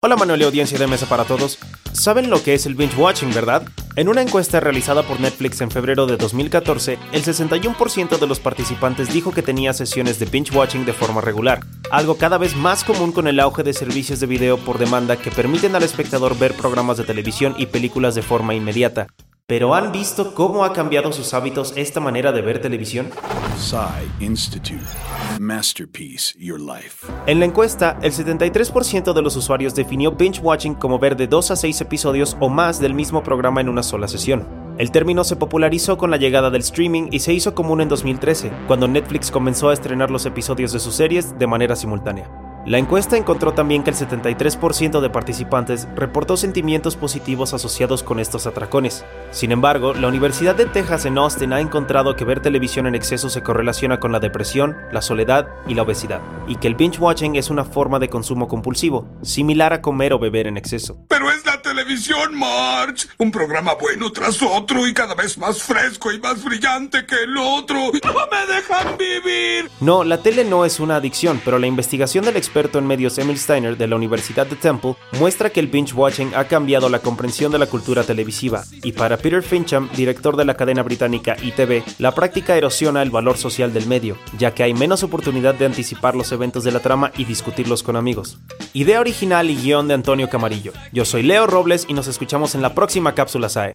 Hola Manuel y audiencia de Mesa para Todos. ¿Saben lo que es el binge watching, verdad? En una encuesta realizada por Netflix en febrero de 2014, el 61% de los participantes dijo que tenía sesiones de binge watching de forma regular, algo cada vez más común con el auge de servicios de video por demanda que permiten al espectador ver programas de televisión y películas de forma inmediata. ¿Pero han visto cómo ha cambiado sus hábitos esta manera de ver televisión? Institute. Masterpiece Your Life. En la encuesta, el 73% de los usuarios definió binge watching como ver de 2 a 6 episodios o más del mismo programa en una sola sesión. El término se popularizó con la llegada del streaming y se hizo común en 2013, cuando Netflix comenzó a estrenar los episodios de sus series de manera simultánea. La encuesta encontró también que el 73% de participantes reportó sentimientos positivos asociados con estos atracones. Sin embargo, la Universidad de Texas en Austin ha encontrado que ver televisión en exceso se correlaciona con la depresión, la soledad y la obesidad, y que el binge watching es una forma de consumo compulsivo, similar a comer o beber en exceso. Televisión, March. Un programa bueno tras otro y cada vez más fresco y más brillante que el otro. ¡No me dejan vivir! No, la tele no es una adicción, pero la investigación del experto en medios Emil Steiner de la Universidad de Temple muestra que el binge watching ha cambiado la comprensión de la cultura televisiva, y para Peter Fincham, director de la cadena británica ITV, la práctica erosiona el valor social del medio, ya que hay menos oportunidad de anticipar los eventos de la trama y discutirlos con amigos. Idea original y guion de Antonio Camarillo. Yo soy Leo Robles y nos escuchamos en la próxima cápsula SAE.